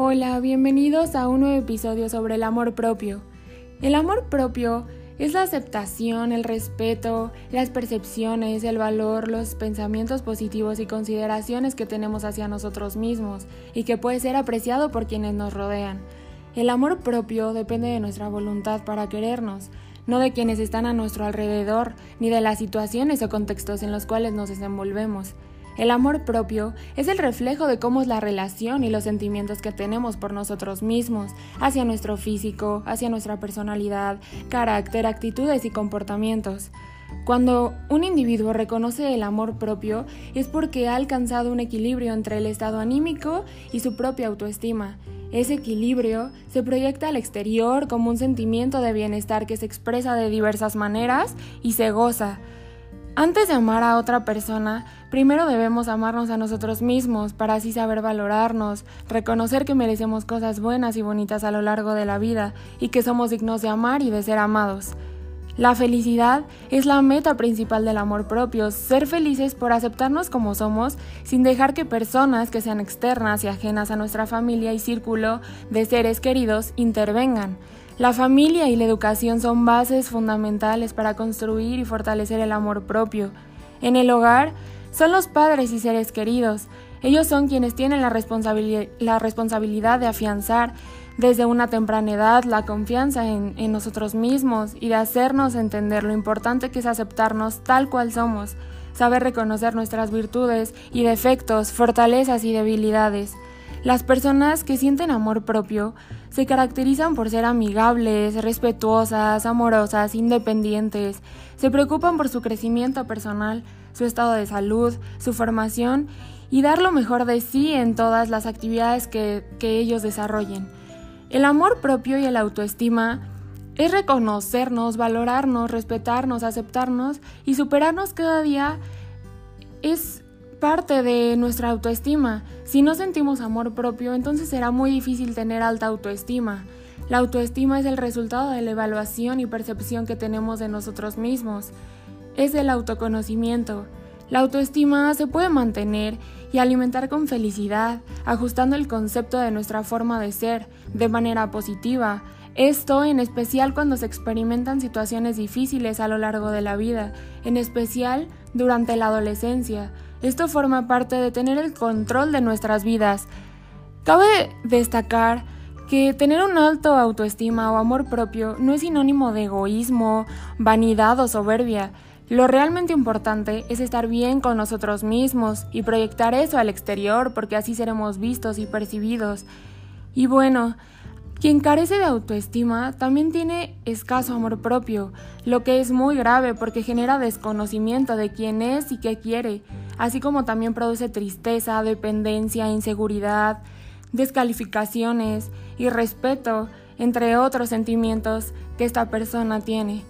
Hola, bienvenidos a un nuevo episodio sobre el amor propio. El amor propio es la aceptación, el respeto, las percepciones, el valor, los pensamientos positivos y consideraciones que tenemos hacia nosotros mismos y que puede ser apreciado por quienes nos rodean. El amor propio depende de nuestra voluntad para querernos, no de quienes están a nuestro alrededor, ni de las situaciones o contextos en los cuales nos desenvolvemos. El amor propio es el reflejo de cómo es la relación y los sentimientos que tenemos por nosotros mismos, hacia nuestro físico, hacia nuestra personalidad, carácter, actitudes y comportamientos. Cuando un individuo reconoce el amor propio es porque ha alcanzado un equilibrio entre el estado anímico y su propia autoestima. Ese equilibrio se proyecta al exterior como un sentimiento de bienestar que se expresa de diversas maneras y se goza, antes de amar a otra persona, primero debemos amarnos a nosotros mismos para así saber valorarnos, reconocer que merecemos cosas buenas y bonitas a lo largo de la vida y que somos dignos de amar y de ser amados. La felicidad es la meta principal del amor propio, ser felices por aceptarnos como somos sin dejar que personas que sean externas y ajenas a nuestra familia y círculo de seres queridos intervengan. La familia y la educación son bases fundamentales para construir y fortalecer el amor propio. En el hogar son los padres y seres queridos. Ellos son quienes tienen la, responsabilidad de afianzar desde una temprana edad la confianza en, nosotros mismos y de hacernos entender lo importante que es aceptarnos tal cual somos, saber reconocer nuestras virtudes y defectos, fortalezas y debilidades. Las personas que sienten amor propio se caracterizan por ser amigables, respetuosas, amorosas, independientes, se preocupan por su crecimiento personal, su estado de salud, su formación y dar lo mejor de sí en todas las actividades que, que ellos desarrollen. El amor propio y el autoestima es reconocernos, valorarnos, respetarnos, aceptarnos y superarnos cada día es parte de nuestra autoestima. Si no sentimos amor propio, entonces será muy difícil tener alta autoestima. La autoestima es el resultado de la evaluación y percepción que tenemos de nosotros mismos. Es el autoconocimiento. La autoestima se puede mantener y alimentar con felicidad, ajustando el concepto de nuestra forma de ser de manera positiva. Esto en especial cuando se experimentan situaciones difíciles a lo largo de la vida, en especial durante la adolescencia, esto forma parte de tener el control de nuestras vidas. Cabe destacar que tener un alto autoestima o amor propio no es sinónimo de egoísmo, vanidad o soberbia. Lo realmente importante es estar bien con nosotros mismos y proyectar eso al exterior porque así seremos vistos y percibidos. Y bueno, quien carece de autoestima también tiene escaso amor propio, lo que es muy grave porque genera desconocimiento de quién es y qué quiere así como también produce tristeza, dependencia, inseguridad, descalificaciones y respeto, entre otros sentimientos que esta persona tiene.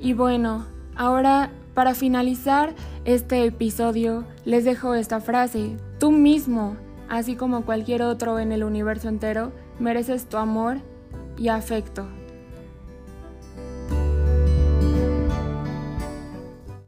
Y bueno, ahora para finalizar este episodio les dejo esta frase, tú mismo, así como cualquier otro en el universo entero, mereces tu amor y afecto.